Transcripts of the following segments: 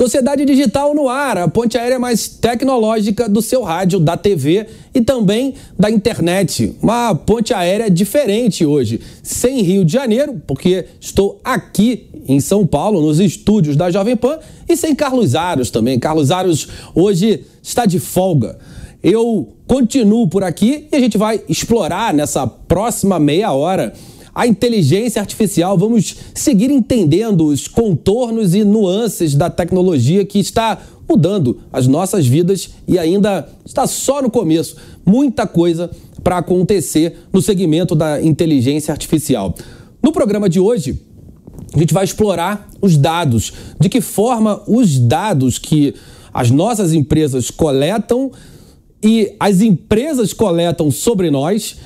Sociedade Digital no ar, a ponte aérea mais tecnológica do seu rádio, da TV e também da internet. Uma ponte aérea diferente hoje, sem Rio de Janeiro, porque estou aqui em São Paulo, nos estúdios da Jovem Pan, e sem Carlos Aros também. Carlos Aros hoje está de folga. Eu continuo por aqui e a gente vai explorar nessa próxima meia hora a inteligência artificial. Vamos seguir entendendo os contornos e nuances da tecnologia que está mudando as nossas vidas e ainda está só no começo. Muita coisa para acontecer no segmento da inteligência artificial. No programa de hoje, a gente vai explorar os dados, de que forma os dados que as nossas empresas coletam e as empresas coletam sobre nós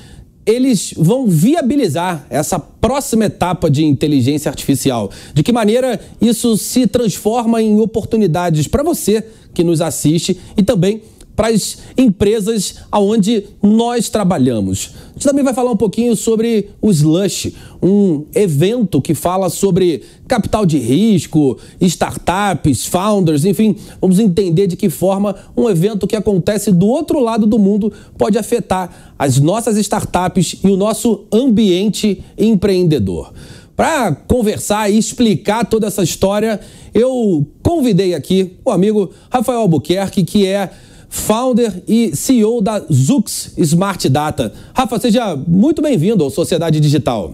eles vão viabilizar essa próxima etapa de inteligência artificial? De que maneira isso se transforma em oportunidades para você que nos assiste e também para as empresas aonde nós trabalhamos. A gente também vai falar um pouquinho sobre o Slush, um evento que fala sobre capital de risco, startups, founders, enfim, vamos entender de que forma um evento que acontece do outro lado do mundo pode afetar as nossas startups e o nosso ambiente empreendedor. Para conversar e explicar toda essa história, eu convidei aqui o amigo Rafael Albuquerque, que é founder e CEO da Zux Smart Data. Rafa, seja muito bem-vindo ao Sociedade Digital.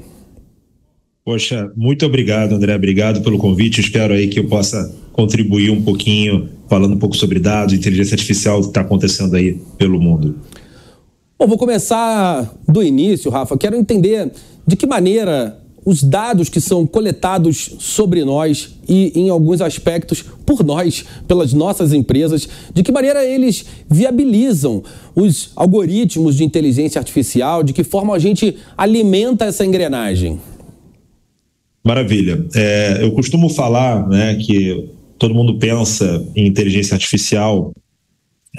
Poxa, muito obrigado, André. Obrigado pelo convite. Espero aí que eu possa contribuir um pouquinho, falando um pouco sobre dados, inteligência artificial que está acontecendo aí pelo mundo. Bom, vou começar do início, Rafa. Quero entender de que maneira os dados que são coletados sobre nós e, em alguns aspectos, por nós, pelas nossas empresas, de que maneira eles viabilizam os algoritmos de inteligência artificial, de que forma a gente alimenta essa engrenagem. Maravilha. É, eu costumo falar né, que todo mundo pensa em inteligência artificial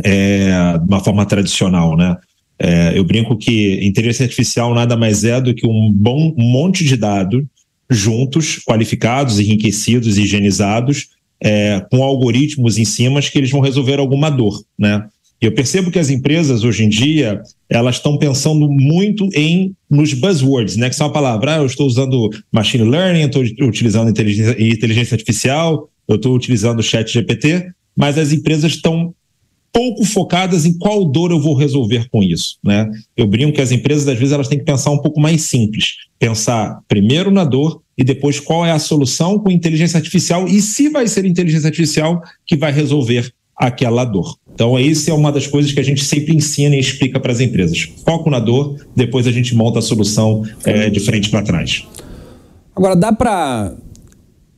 é, de uma forma tradicional, né? É, eu brinco que inteligência artificial nada mais é do que um bom monte de dados juntos, qualificados, enriquecidos, higienizados, é, com algoritmos em cima que eles vão resolver alguma dor, né? Eu percebo que as empresas hoje em dia elas estão pensando muito em nos buzzwords, né? Que são a palavra, ah, eu estou usando machine learning, estou utilizando inteligência, inteligência artificial, eu estou utilizando o chat GPT, mas as empresas estão pouco focadas em qual dor eu vou resolver com isso, né? Eu brinco que as empresas às vezes elas têm que pensar um pouco mais simples, pensar primeiro na dor e depois qual é a solução com inteligência artificial e se vai ser inteligência artificial que vai resolver aquela dor. Então, isso é uma das coisas que a gente sempre ensina e explica para as empresas. Foco na dor, depois a gente monta a solução é, de frente para trás. Agora, dá para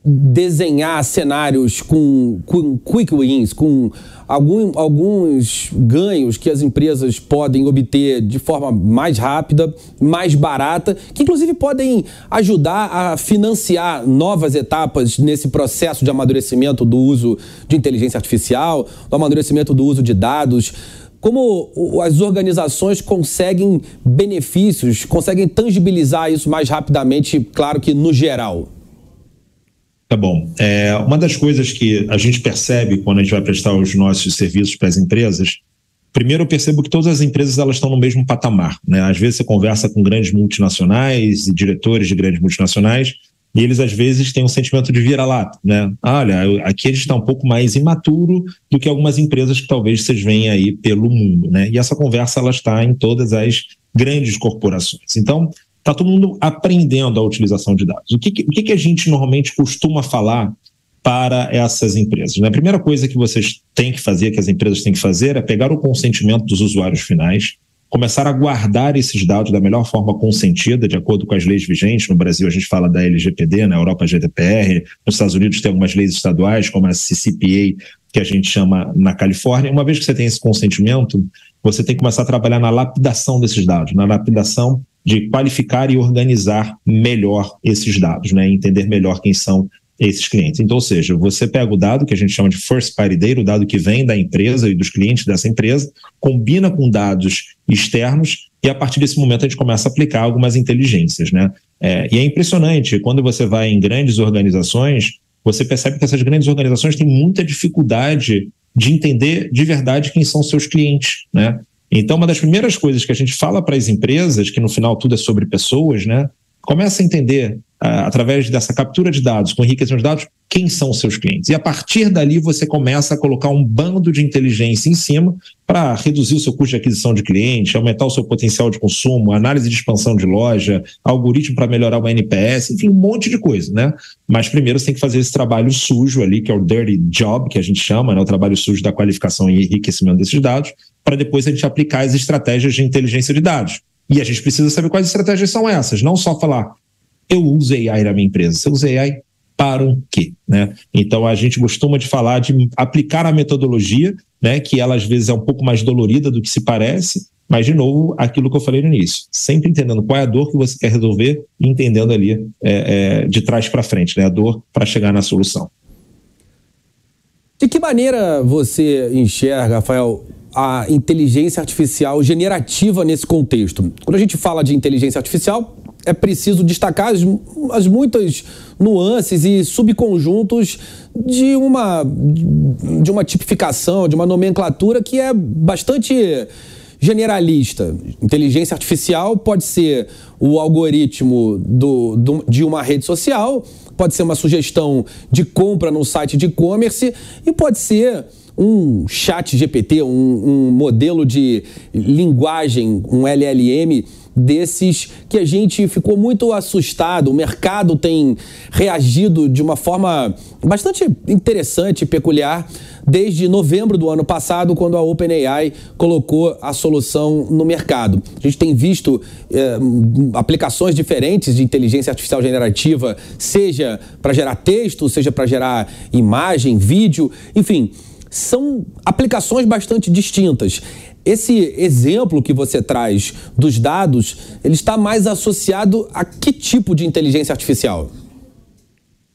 desenhar cenários com, com quick wins, com algum, alguns ganhos que as empresas podem obter de forma mais rápida, mais barata, que inclusive podem ajudar a financiar novas etapas nesse processo de amadurecimento do uso de inteligência artificial, do amadurecimento do uso de dados como as organizações conseguem benefícios, conseguem tangibilizar isso mais rapidamente, claro que no geral? Tá bom. É, uma das coisas que a gente percebe quando a gente vai prestar os nossos serviços para as empresas, primeiro eu percebo que todas as empresas elas estão no mesmo patamar. Né? Às vezes você conversa com grandes multinacionais e diretores de grandes multinacionais e eles às vezes têm um sentimento de vira-lata, né? Olha, aqui a gente está um pouco mais imaturo do que algumas empresas que talvez vocês veem aí pelo mundo, né? E essa conversa ela está em todas as grandes corporações. Então, Está todo mundo aprendendo a utilização de dados. O que, o que a gente normalmente costuma falar para essas empresas? Né? A primeira coisa que vocês têm que fazer, que as empresas têm que fazer, é pegar o consentimento dos usuários finais, começar a guardar esses dados da melhor forma consentida, de acordo com as leis vigentes. No Brasil, a gente fala da LGPD, na Europa, GDPR. Nos Estados Unidos, tem algumas leis estaduais, como a CCPA, que a gente chama na Califórnia. Uma vez que você tem esse consentimento, você tem que começar a trabalhar na lapidação desses dados, na lapidação de qualificar e organizar melhor esses dados, né? entender melhor quem são esses clientes. Então, ou seja, você pega o dado que a gente chama de first party data, o dado que vem da empresa e dos clientes dessa empresa, combina com dados externos e a partir desse momento a gente começa a aplicar algumas inteligências, né? É, e é impressionante quando você vai em grandes organizações, você percebe que essas grandes organizações têm muita dificuldade de entender de verdade quem são seus clientes, né? Então, uma das primeiras coisas que a gente fala para as empresas, que no final tudo é sobre pessoas, né? Começa a entender através dessa captura de dados, com enriquecimento de dados, quem são os seus clientes. E a partir dali você começa a colocar um bando de inteligência em cima para reduzir o seu custo de aquisição de cliente, aumentar o seu potencial de consumo, análise de expansão de loja, algoritmo para melhorar o NPS, enfim, um monte de coisa, né? Mas primeiro você tem que fazer esse trabalho sujo ali, que é o dirty job, que a gente chama, né? o trabalho sujo da qualificação e enriquecimento desses dados, para depois a gente aplicar as estratégias de inteligência de dados. E a gente precisa saber quais estratégias são essas, não só falar, eu uso AI na minha empresa. Você usa AI para o quê? Né? Então a gente costuma de falar de aplicar a metodologia, né, que ela às vezes é um pouco mais dolorida do que se parece, mas de novo aquilo que eu falei no início, sempre entendendo qual é a dor que você quer resolver e entendendo ali é, é, de trás para frente, né, a dor para chegar na solução. De que maneira você enxerga, Rafael, a inteligência artificial generativa nesse contexto? Quando a gente fala de inteligência artificial, é preciso destacar as, as muitas nuances e subconjuntos de uma, de uma tipificação, de uma nomenclatura que é bastante generalista. Inteligência artificial pode ser o algoritmo do, do, de uma rede social, pode ser uma sugestão de compra num site de e-commerce e pode ser um chat GPT, um, um modelo de linguagem, um LLM desses que a gente ficou muito assustado. O mercado tem reagido de uma forma bastante interessante e peculiar desde novembro do ano passado, quando a OpenAI colocou a solução no mercado. A gente tem visto eh, aplicações diferentes de inteligência artificial generativa, seja para gerar texto, seja para gerar imagem, vídeo, enfim são aplicações bastante distintas. Esse exemplo que você traz dos dados, ele está mais associado a que tipo de inteligência artificial?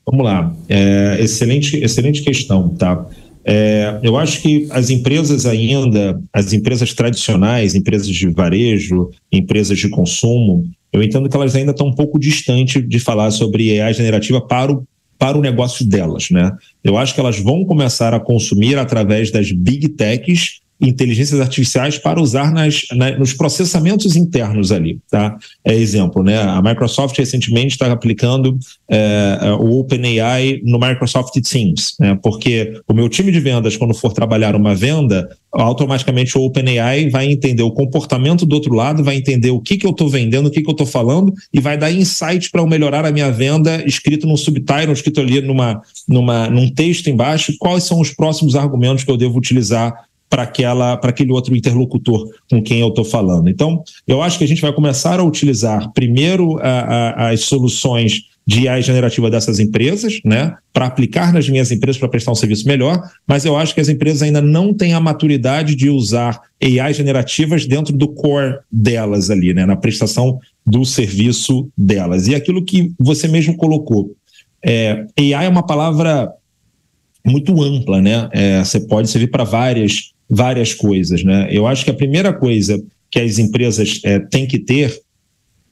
Vamos lá, é, excelente, excelente questão, tá? É, eu acho que as empresas ainda, as empresas tradicionais, empresas de varejo, empresas de consumo, eu entendo que elas ainda estão um pouco distantes de falar sobre AI generativa para o, para o negócio delas, né? Eu acho que elas vão começar a consumir através das big techs inteligências artificiais para usar nas, na, nos processamentos internos ali, tá? É exemplo, né? A Microsoft recentemente está aplicando é, o OpenAI no Microsoft Teams, né? Porque o meu time de vendas, quando for trabalhar uma venda, automaticamente o OpenAI vai entender o comportamento do outro lado, vai entender o que, que eu estou vendendo, o que, que eu estou falando e vai dar insight para eu melhorar a minha venda, escrito num subtitle, escrito ali numa, numa, num texto embaixo, quais são os próximos argumentos que eu devo utilizar para aquele outro interlocutor com quem eu estou falando. Então, eu acho que a gente vai começar a utilizar primeiro a, a, as soluções de AI generativa dessas empresas, né, para aplicar nas minhas empresas para prestar um serviço melhor, mas eu acho que as empresas ainda não têm a maturidade de usar AI generativas dentro do core delas ali, né, na prestação do serviço delas. E aquilo que você mesmo colocou, é, AI é uma palavra muito ampla, né? É, você pode servir para várias várias coisas. Né? Eu acho que a primeira coisa que as empresas é, têm que ter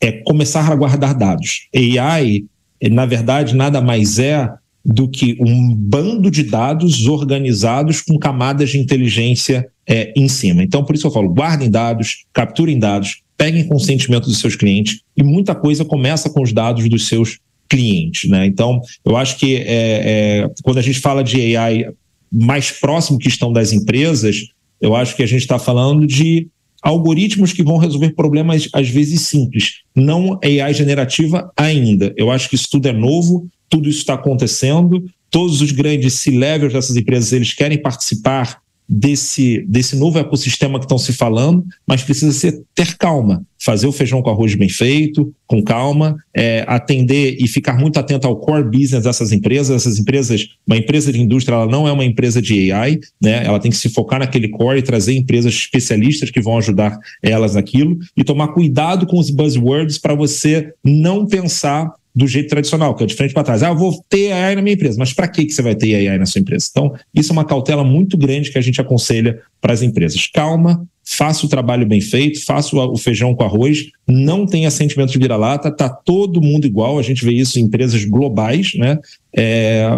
é começar a guardar dados. AI, na verdade, nada mais é do que um bando de dados organizados com camadas de inteligência é, em cima. Então, por isso eu falo, guardem dados, capturem dados, peguem consentimento dos seus clientes e muita coisa começa com os dados dos seus clientes. Né? Então, eu acho que é, é, quando a gente fala de AI mais próximo que estão das empresas, eu acho que a gente está falando de algoritmos que vão resolver problemas às vezes simples, não AI generativa ainda. Eu acho que isso tudo é novo, tudo isso está acontecendo, todos os grandes C-levels dessas empresas eles querem participar desse, desse novo ecossistema que estão se falando, mas precisa ser, ter calma, fazer o feijão com arroz bem feito, com calma, é, atender e ficar muito atento ao core business dessas empresas. Essas empresas, uma empresa de indústria, ela não é uma empresa de AI, né? Ela tem que se focar naquele core e trazer empresas especialistas que vão ajudar elas naquilo e tomar cuidado com os buzzwords para você não pensar do jeito tradicional, que é de frente para trás. Ah, eu vou ter AI na minha empresa, mas para que você vai ter AI na sua empresa? Então, isso é uma cautela muito grande que a gente aconselha para as empresas. Calma, faça o trabalho bem feito, faça o feijão com arroz, não tenha sentimento de vira-lata, tá todo mundo igual, a gente vê isso em empresas globais, né? É,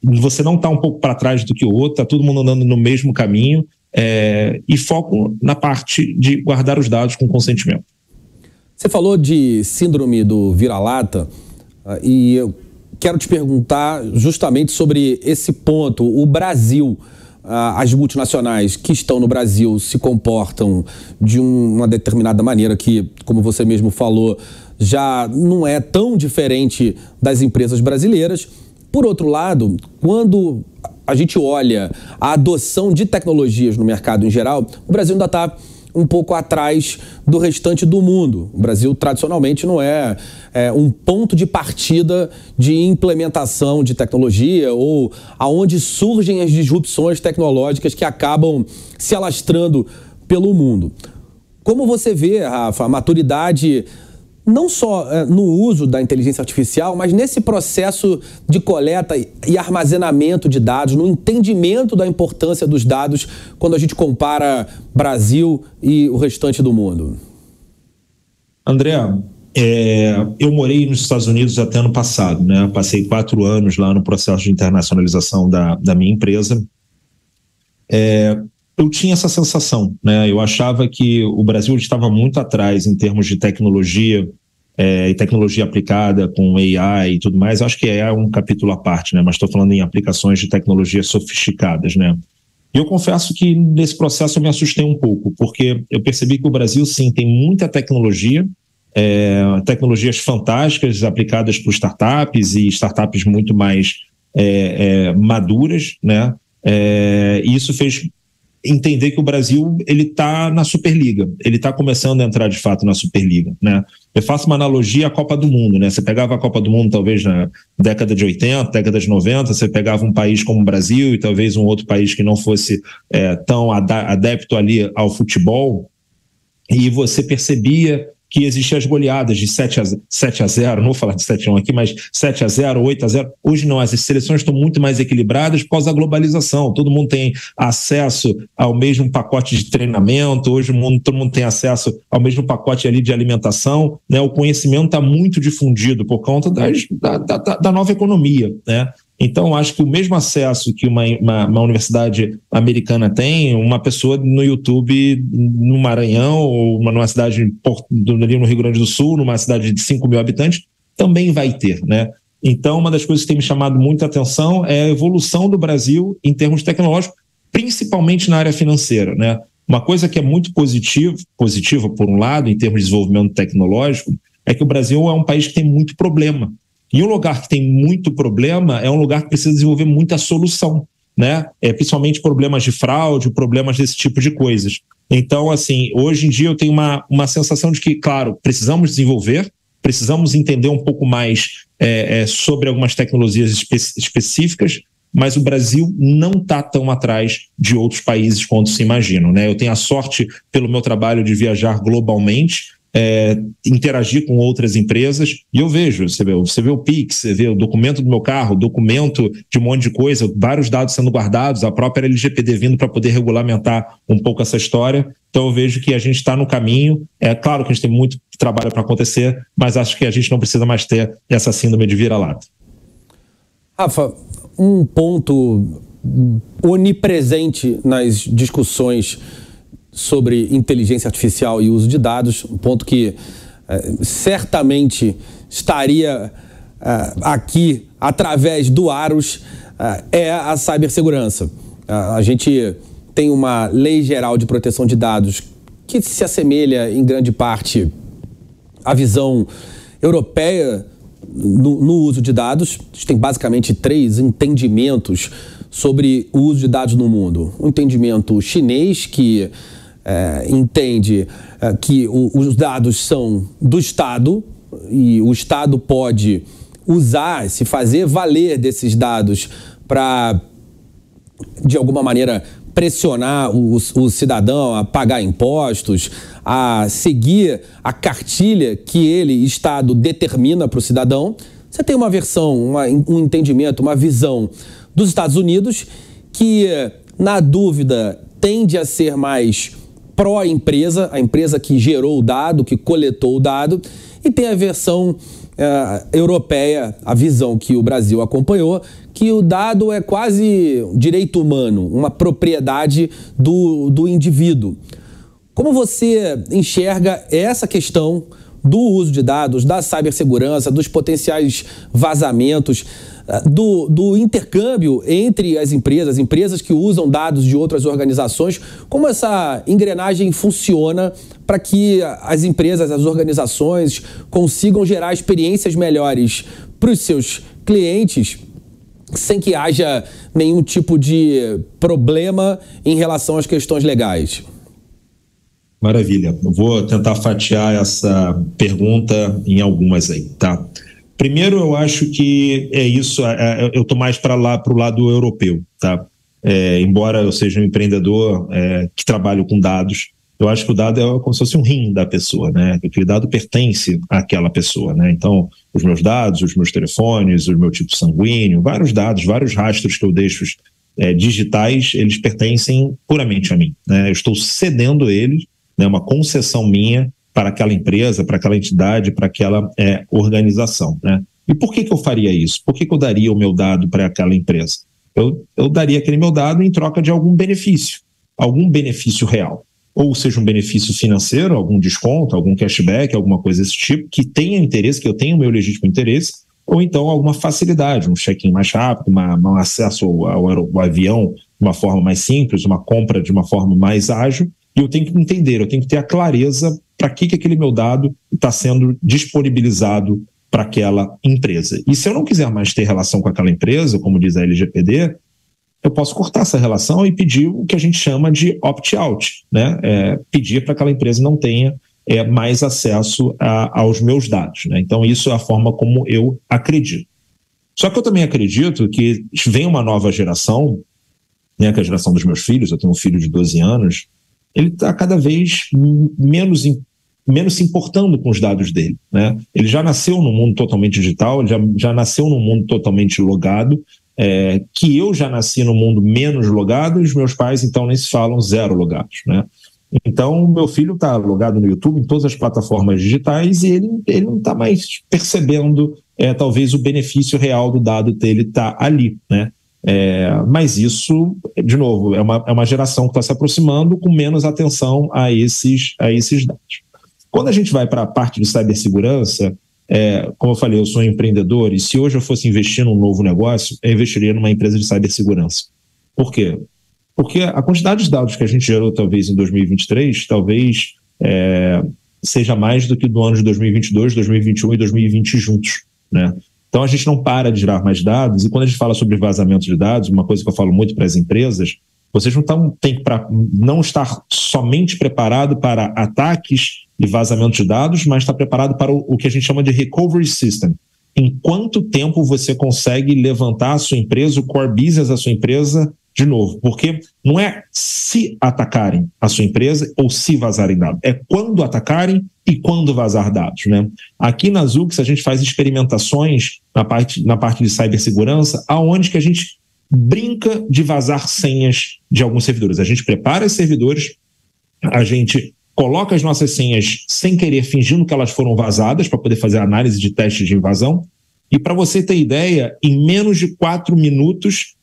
você não está um pouco para trás do que o outro, está todo mundo andando no mesmo caminho é, e foco na parte de guardar os dados com consentimento. Você falou de síndrome do vira-lata ah, e eu quero te perguntar justamente sobre esse ponto. O Brasil, ah, as multinacionais que estão no Brasil se comportam de uma determinada maneira que, como você mesmo falou, já não é tão diferente das empresas brasileiras. Por outro lado, quando a gente olha a adoção de tecnologias no mercado em geral, o Brasil ainda está um pouco atrás do restante do mundo. O Brasil, tradicionalmente, não é, é, um ponto de partida de implementação de tecnologia ou aonde surgem as disrupções tecnológicas que acabam se alastrando pelo mundo. Como você vê, Rafa, a maturidade não só é, no uso da inteligência artificial, mas nesse processo de coleta e armazenamento de dados, no entendimento da importância dos dados quando a gente compara Brasil e o restante do mundo? André, é, eu morei nos Estados Unidos até ano passado, né? Passei quatro anos lá no processo de internacionalização da, da minha empresa. É, eu tinha essa sensação, né? Eu achava que o Brasil estava muito atrás em termos de tecnologia é, e tecnologia aplicada com AI e tudo mais. Acho que é um capítulo à parte, né? Mas estou falando em aplicações de tecnologias sofisticadas, né? E eu confesso que nesse processo eu me assustei um pouco, porque eu percebi que o Brasil sim tem muita tecnologia, é, tecnologias fantásticas aplicadas por startups e startups muito mais é, maduras, né? É, e isso fez entender que o Brasil ele está na Superliga, ele está começando a entrar de fato na Superliga, né? Eu faço uma analogia à Copa do Mundo, né? Você pegava a Copa do Mundo talvez na década de 80, década de 90, você pegava um país como o Brasil e talvez um outro país que não fosse é, tão adepto ali ao futebol e você percebia que existiam as goleadas de 7 a, 7 a 0, não vou falar de 7 a 1 aqui, mas 7 a 0, 8 a 0. Hoje não, as seleções estão muito mais equilibradas por causa da globalização. Todo mundo tem acesso ao mesmo pacote de treinamento, hoje o mundo, todo mundo tem acesso ao mesmo pacote ali de alimentação. Né? O conhecimento está muito difundido por conta das, da, da, da nova economia. Né? Então, acho que o mesmo acesso que uma, uma, uma, universidade americana tem, uma pessoa no YouTube no Maranhão, ou uma, numa cidade ali no Rio Grande do Sul, numa cidade de 5 mil habitantes, também vai ter, né? Então, uma das coisas que tem me chamado muita atenção é a evolução do Brasil em termos tecnológicos, principalmente na área financeira, né? Uma coisa que é muito positiva, positiva por um lado, em termos de desenvolvimento tecnológico, é que o Brasil é um país que tem muito problema e um lugar que tem muito problema é um lugar que precisa desenvolver muita solução, né? É, principalmente problemas de fraude, problemas desse tipo de coisas. Então, assim, hoje em dia eu tenho uma, uma sensação de que, claro, precisamos desenvolver, precisamos entender um pouco mais é, é, sobre algumas tecnologias espe específicas, mas o Brasil não está tão atrás de outros países quanto se imaginam. Né? Eu tenho a sorte, pelo meu trabalho, de viajar globalmente é, interagir com outras empresas e eu vejo, você vê, você vê o Pix, você vê o documento do meu carro, documento de um monte de coisa, vários dados sendo guardados, a própria LGPD vindo para poder regulamentar um pouco essa história. Então eu vejo que a gente está no caminho. É claro que a gente tem muito trabalho para acontecer, mas acho que a gente não precisa mais ter essa síndrome de vira-lata. Rafa, um ponto onipresente nas discussões sobre inteligência artificial e uso de dados, um ponto que é, certamente estaria é, aqui através do ARUS, é, é a cibersegurança. A gente tem uma lei geral de proteção de dados que se assemelha em grande parte à visão europeia no, uso de dados. A gente tem basicamente três entendimentos sobre o uso de dados no mundo. O entendimento chinês, que é, entende é, que o, os dados são do Estado e o Estado pode usar, se fazer valer desses dados para, de alguma maneira, pressionar o, o, cidadão a pagar impostos, a seguir a cartilha que ele, Estado, determina para o cidadão. Você tem uma versão, uma, um entendimento, uma visão dos Estados Unidos que, na dúvida, tende a ser mais pró-empresa, a empresa que gerou o dado, que coletou o dado, e tem a versão uh, europeia, a visão que o Brasil acompanhou, que o dado é quase direito humano, uma propriedade do, do indivíduo. Como você enxerga essa questão do uso de dados, da cibersegurança, dos potenciais vazamentos, do, do, intercâmbio entre as empresas, empresas que usam dados de outras organizações, como essa engrenagem funciona para que as empresas, as organizações consigam gerar experiências melhores para os seus clientes sem que haja nenhum tipo de problema em relação às questões legais. Maravilha. Vou tentar fatiar essa pergunta em algumas aí, tá? Primeiro, eu acho que é isso. É, é, eu estou mais para lá para o lado europeu, tá? É, embora eu seja um empreendedor é, que trabalho com dados, eu acho que o dado é como se fosse um rim da pessoa, né? Aquele dado pertence àquela pessoa, né? Então, os meus dados, os meus telefones, o meu tipo sanguíneo, vários dados, vários rastros que eu deixo é, digitais, eles pertencem puramente a mim. Né? Eu estou cedendo eles né, uma concessão minha para aquela empresa, para aquela entidade, para aquela é, organização. Né? E por que, que eu faria isso? Por que, que eu daria o meu dado para aquela empresa? Eu, eu daria aquele meu dado em troca de algum benefício, algum benefício real. Ou seja, um benefício financeiro, algum desconto, algum cashback, alguma coisa desse tipo, que tenha interesse, que eu tenha o meu legítimo interesse, ou então alguma facilidade, um check-in mais rápido, uma, um acesso ao, ao, ao avião de uma forma mais simples, uma compra de uma forma mais ágil, e eu tenho que entender, eu tenho que ter a clareza para que, que aquele meu dado está sendo disponibilizado para aquela empresa. E se eu não quiser mais ter relação com aquela empresa, como diz a LGPD, eu posso cortar essa relação e pedir o que a gente chama de opt-out, né? É, pedir para aquela empresa não tenha é, mais acesso a, aos meus dados. Né? Então, isso é a forma como eu acredito. Só que eu também acredito que vem uma nova geração, né, que é a geração dos meus filhos, eu tenho um filho de 12 anos, ele está cada vez menos, menos se importando com os dados dele. Né? Ele já nasceu num mundo totalmente digital, ele já, já nasceu num mundo totalmente logado, é, que eu já nasci no mundo menos logado e os meus pais, então, nem se falam zero logados. Né? Então, meu filho está logado no YouTube, em todas as plataformas digitais, e ele, ele não está mais percebendo, é, talvez, o benefício real do dado dele estar tá ali. Né? É, mas isso, de novo, é uma, é uma geração que está se aproximando com menos atenção a esses, a esses dados. Quando a gente vai para a parte de cibersegurança, é, como eu falei, eu sou um empreendedor e se hoje eu fosse investir num novo negócio, eu investiria numa empresa de cibersegurança. Por quê? Porque a quantidade de dados que a gente gerou, talvez, em 2023, talvez é, seja mais do que do ano de 2022, 2021 e 2020 juntos. Né? Então a gente não para de gerar mais dados, e quando a gente fala sobre vazamento de dados, uma coisa que eu falo muito para as empresas, vocês não tão, tem para não estar somente preparado para ataques e vazamento de dados, mas está preparado para o, que a gente chama de recovery system. Em quanto tempo você consegue levantar a sua empresa, o core business da sua empresa, de novo, porque não é se atacarem a sua empresa ou se vazarem dados, é quando atacarem e quando vazar dados. Né? Aqui na Zux a gente faz experimentações na parte, na parte de cibersegurança, aonde que a gente brinca de vazar senhas de alguns servidores. A gente prepara os servidores, a gente coloca as nossas senhas sem querer, fingindo que elas foram vazadas para poder fazer análise de testes de invasão. E para você ter ideia, em menos de quatro minutos,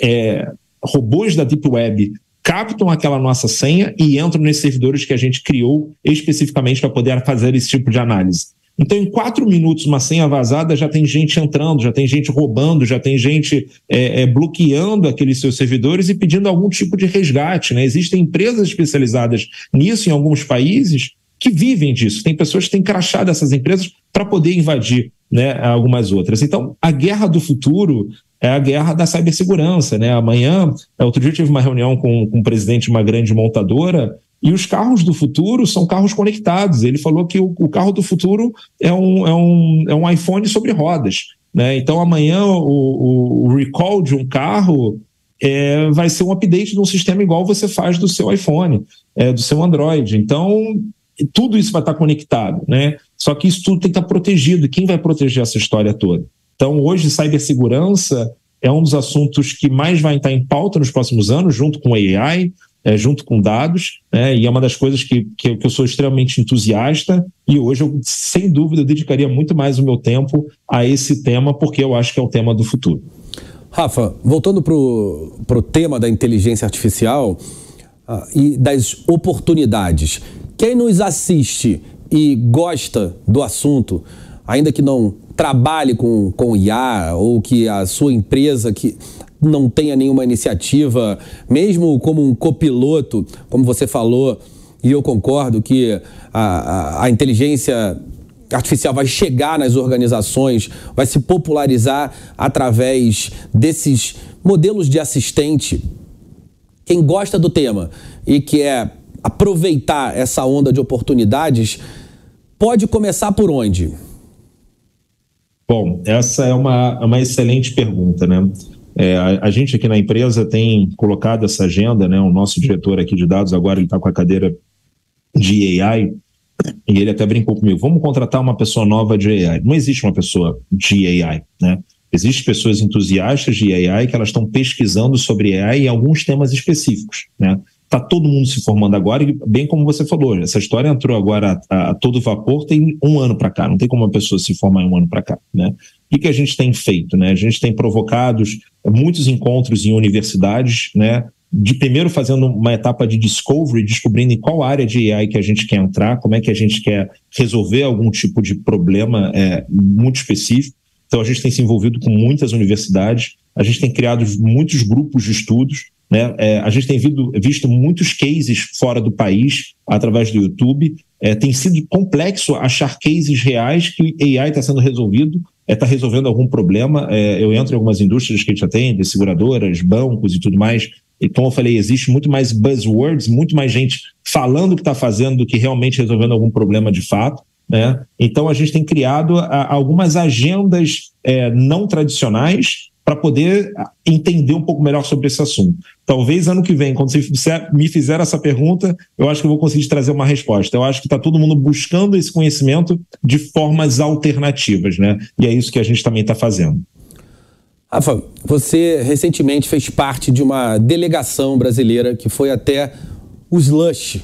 é, robôs da Deep Web captam aquela nossa senha e entram nesses servidores que a gente criou especificamente para poder fazer esse tipo de análise. Então, em quatro minutos, uma senha vazada já tem gente entrando, já tem gente roubando, já tem gente é, é, bloqueando aqueles seus servidores e pedindo algum tipo de resgate. Né? Existem empresas especializadas nisso em alguns países que vivem disso. Tem pessoas que têm crachado essas empresas para poder invadir né, algumas outras. Então, a guerra do futuro é a guerra da cibersegurança. Né? Amanhã, outro dia eu tive uma reunião com, com o presidente de uma grande montadora e os carros do futuro são carros conectados. Ele falou que o, o carro do futuro é um, é, um, é um iPhone sobre rodas. Né? Então, amanhã, o, o, o recall de um carro é, vai ser um update de um sistema igual você faz do seu iPhone, é, do seu Android. Então, tudo isso vai estar conectado. Né? Só que isso tudo tem que estar protegido. Quem vai proteger essa história toda? Então, hoje, cibersegurança é um dos assuntos que mais vai estar em pauta nos próximos anos, junto com AI. É, junto com dados, né, e é uma das coisas que, que, que, eu sou extremamente entusiasta, e hoje eu, sem dúvida, dedicaria muito mais o meu tempo a esse tema, porque eu acho que é o tema do futuro. Rafa, voltando para o tema da inteligência artificial uh, e das oportunidades, quem nos assiste e gosta do assunto, ainda que não trabalhe com, com IA ou que a sua empresa que não tenha nenhuma iniciativa, mesmo como um copiloto, como você falou, e eu concordo que a, a, a inteligência artificial vai chegar nas organizações, vai se popularizar através desses modelos de assistente. Quem gosta do tema e quer aproveitar essa onda de oportunidades, pode começar por onde? Bom, essa é uma, uma excelente pergunta, né? É, a, a, gente aqui na empresa tem colocado essa agenda, né? O nosso diretor aqui de dados agora ele está com a cadeira de AI e ele até brincou comigo: vamos contratar uma pessoa nova de AI. Não existe uma pessoa de AI, né? Existem pessoas entusiastas de AI que elas estão pesquisando sobre AI em alguns temas específicos, né? Está todo mundo se formando agora, e bem como você falou, essa história entrou agora a, a todo vapor, tem um ano para cá, não tem como uma pessoa se formar em um ano para cá. Né? Que, que a gente tem feito? Né? A gente tem provocados muitos encontros em universidades, né? de primeiro fazendo uma etapa de discovery, descobrindo em qual área de AI que a gente quer entrar, como é que a gente quer resolver algum tipo de problema é, muito específico. Então a gente tem se envolvido com muitas universidades, a gente tem criado muitos grupos de estudos, né? É, a gente tem visto, visto, muitos cases fora do país através do YouTube. É, tem sido complexo achar cases reais que AI está sendo resolvido, está é, resolvendo algum problema. É, eu entro em algumas indústrias que a gente atende, seguradoras, bancos e tudo mais. E como eu falei, existe muito mais buzzwords, muito mais gente falando o que está fazendo do que realmente resolvendo algum problema de fato. Né? Então a gente tem criado a, algumas agendas é, não tradicionais para poder entender um pouco melhor sobre esse assunto. Talvez ano que vem, quando você me fizer essa pergunta, eu acho que eu vou conseguir trazer uma resposta. Eu acho que está todo mundo buscando esse conhecimento de formas alternativas, né? E é isso que a gente também está fazendo. Rafa, você recentemente fez parte de uma delegação brasileira que foi até o Slush,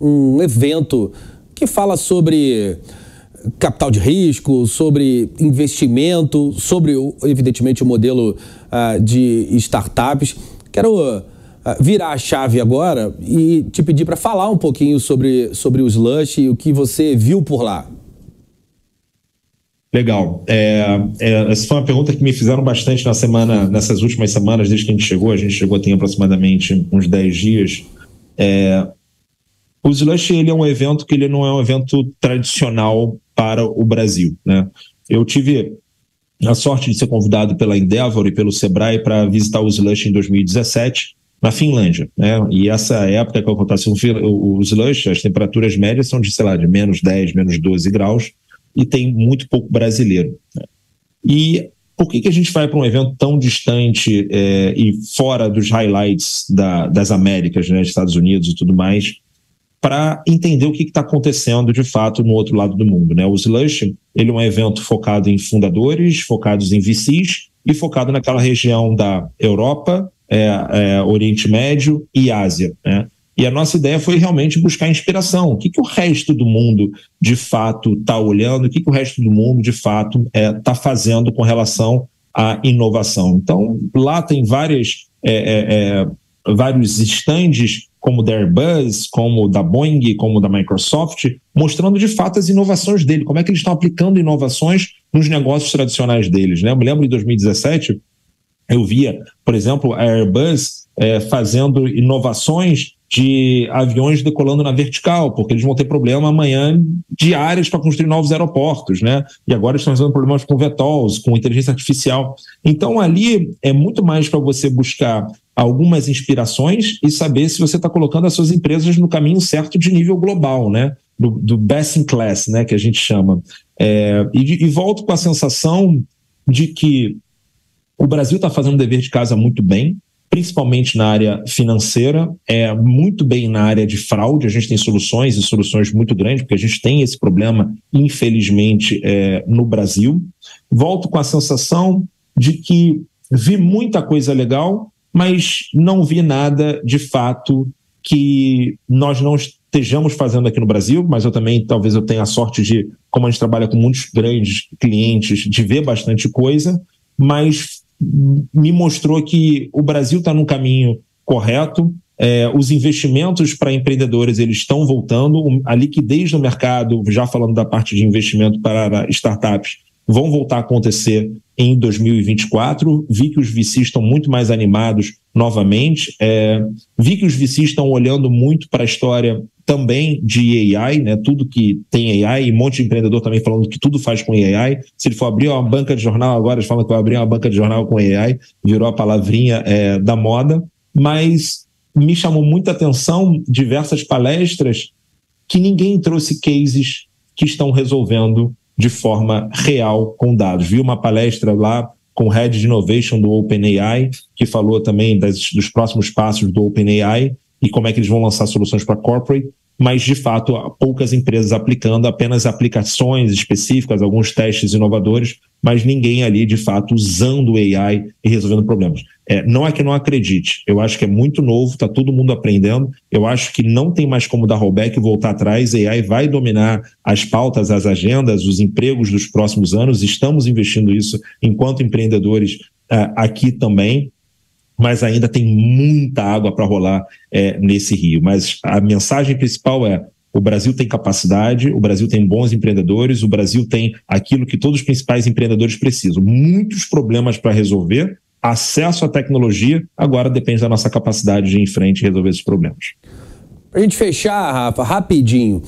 um evento que fala sobre capital de risco, sobre investimento, sobre, evidentemente, o modelo uh, de startups. Quero uh, virar a chave agora e te pedir para falar um pouquinho sobre, sobre o Slush e o que você viu por lá. Legal. É, é, essa foi uma pergunta que me fizeram bastante na semana, nessas últimas semanas, desde que a gente chegou. A gente chegou tem aproximadamente uns 10 dias. É, o Slush ele é um evento que ele não é um evento tradicional para o Brasil. Né? Eu tive a sorte de ser convidado pela Endeavor e pelo Sebrae para visitar o Slush em 2017 na Finlândia, né? E essa época que acontece o Slush, as temperaturas médias são de, sei lá, de menos 10, menos 12 graus e tem muito pouco brasileiro. Né? E por que, que a gente vai para um evento tão distante é, e fora dos highlights da, das Américas, né, Estados Unidos e tudo mais, para entender o que está acontecendo de fato no outro lado do mundo. Né? O Slush ele é um evento focado em fundadores, focados em VCs e focado naquela região da Europa, é, é, Oriente Médio e Ásia. Né? E a nossa ideia foi realmente buscar inspiração. O que, que o resto do mundo de fato está olhando, o que, que o resto do mundo de fato está é, tá fazendo com relação à inovação. Então, lá tem várias, é, é, é vários estandes como da Airbus, como da Boeing, como da Microsoft, mostrando de fato as inovações dele, como é que eles estão aplicando inovações nos negócios tradicionais deles. Né? Eu me lembro em 2017, eu via, por exemplo, a Airbus é, fazendo inovações de aviões decolando na vertical, porque eles vão ter problema amanhã de áreas para construir novos aeroportos, né? E agora estão resolvendo problemas com VTOLs, com inteligência artificial. Então ali é muito mais para você buscar algumas inspirações e saber se você está colocando as suas empresas no caminho certo de nível global, né? Do, do best in class, né? Que a gente chama. É, e, e volto com a sensação de que o Brasil está fazendo o dever de casa muito bem, principalmente na área financeira, é muito bem na área de fraude. A gente tem soluções e soluções muito grandes, porque a gente tem esse problema, infelizmente, é, no Brasil. Volto com a sensação de que vi muita coisa legal, mas não vi nada de fato que nós não estejamos fazendo aqui no Brasil, mas eu também talvez eu tenha a sorte de, como a gente trabalha com muitos grandes clientes, de ver bastante coisa, mas me mostrou que o Brasil está no caminho correto, é, os investimentos para empreendedores eles estão voltando, a liquidez no mercado, já falando da parte de investimento para startups, vão voltar a acontecer em 2024. Vi que os VCs estão muito mais animados novamente. É, vi que os VCs estão olhando muito para a história também de AI, né? Tudo que tem AI, e um monte de empreendedor também falando que tudo faz com AI. Se ele for abrir uma banca de jornal agora, eles falam que vai abrir uma banca de jornal com AI, virou a palavrinha é, da moda. Mas me chamou muita atenção diversas palestras que ninguém trouxe cases que estão resolvendo de forma real com dados. Vi uma palestra lá com o Head de Innovation do OpenAI, que falou também das, dos próximos passos do OpenAI e como é que eles vão lançar soluções para corporate, mas de fato há poucas empresas aplicando apenas aplicações específicas, alguns testes inovadores, mas ninguém ali de fato usando o AI e resolvendo problemas. É, não é que não acredite, eu acho que é muito novo, está todo mundo aprendendo, eu acho que não tem mais como dar rollback e voltar atrás, AI vai dominar as pautas, as agendas, os empregos dos próximos anos, estamos investindo isso enquanto empreendedores uh, aqui também, mas ainda tem muita água para rolar é, nesse rio. Mas a mensagem principal é: o Brasil tem capacidade, o Brasil tem bons empreendedores, o Brasil tem aquilo que todos os principais empreendedores precisam. Muitos problemas para resolver, acesso à tecnologia, agora depende da nossa capacidade de ir em frente e resolver esses problemas. Para a gente fechar, Rafa, rapidinho.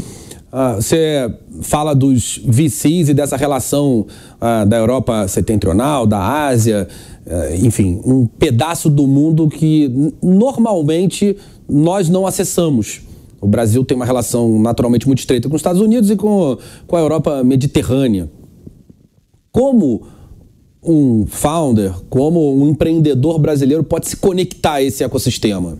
Uh, você fala dos VCs e dessa relação uh, da Europa setentrional, da Ásia, uh, enfim, um pedaço do mundo que normalmente nós não acessamos. O Brasil tem uma relação naturalmente muito estreita com os Estados Unidos e com, com a Europa mediterrânea. Como um founder, como um empreendedor brasileiro pode se conectar a esse ecossistema?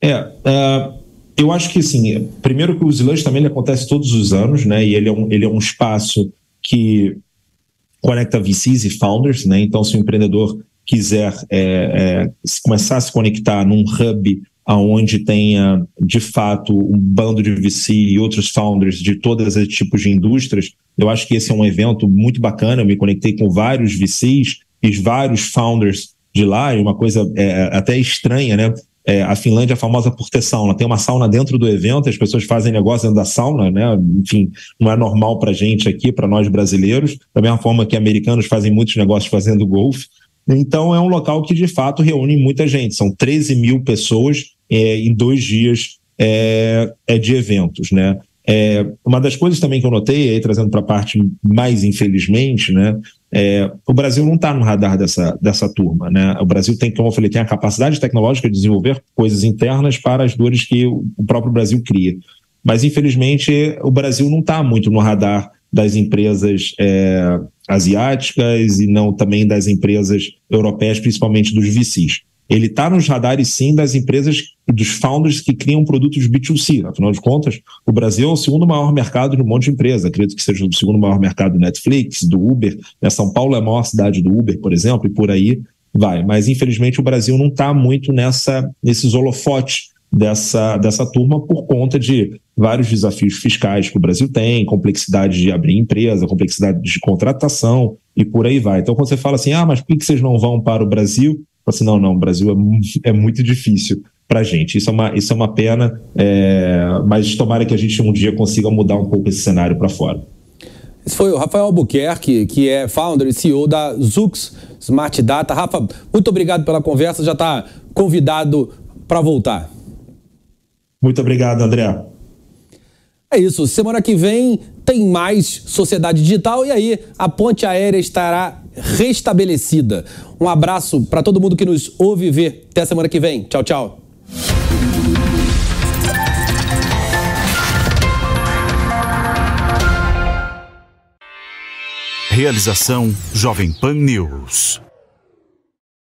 É, uh, eu acho que assim, primeiro que o Slush também ele acontece todos os anos, né? E ele é um, ele é um espaço que conecta VCs e founders, né? Então, se o empreendedor quiser é, é, começar a se conectar num hub aonde tenha de fato um bando de VC e outros founders de todos os tipos de indústrias, eu acho que esse é um evento muito bacana. Eu me conectei com vários VCs e vários founders de lá, e uma coisa é, até estranha, né? É, a Finlândia é famosa por ter sauna. Tem uma sauna dentro do evento, as pessoas fazem negócio dentro da sauna, né? Enfim, não é normal para gente aqui, para nós brasileiros, da mesma forma que americanos fazem muitos negócios fazendo golfe. Então, é um local que de fato reúne muita gente. São 13 mil pessoas é, em dois dias é, é de eventos, né? É, uma das coisas também que eu notei, aí trazendo para a parte mais infelizmente, né, é, o Brasil não está no radar dessa, dessa turma. Né? O Brasil tem, como eu falei, tem a capacidade tecnológica de desenvolver coisas internas para as dores que o próprio Brasil cria. Mas, infelizmente, o Brasil não está muito no radar das empresas é, asiáticas e não também das empresas europeias, principalmente dos VCs ele está nos radares sim das empresas dos founders que criam produtos B2C. Afinal de contas, o Brasil é o segundo maior mercado de um monte de empresa. Acredito que seja o segundo maior mercado do Netflix, do Uber. Né? São Paulo é a maior cidade do Uber, por exemplo, e por aí vai. Mas infelizmente o Brasil não está muito nessa nesses holofotes dessa, dessa turma por conta de vários desafios fiscais que o Brasil tem, complexidade de abrir empresa, complexidade de contratação e por aí vai. Então, quando você fala assim, ah, mas por que vocês não vão para o Brasil? Assim, não, não, o Brasil é, é muito difícil para a gente. Isso é uma, isso é uma pena, é, mas tomara que a gente um dia consiga mudar um pouco esse cenário para fora. Esse foi o Rafael Albuquerque, que é founder e CEO da Zux Smart Data. Rafa, muito obrigado pela conversa, já está convidado para voltar. Muito obrigado, André. É isso, semana que vem tem mais Sociedade Digital e aí a ponte aérea estará restabelecida. Um abraço para todo mundo que nos ouve e vê. Até a semana que vem. Tchau, tchau. Realização Jovem Pan News.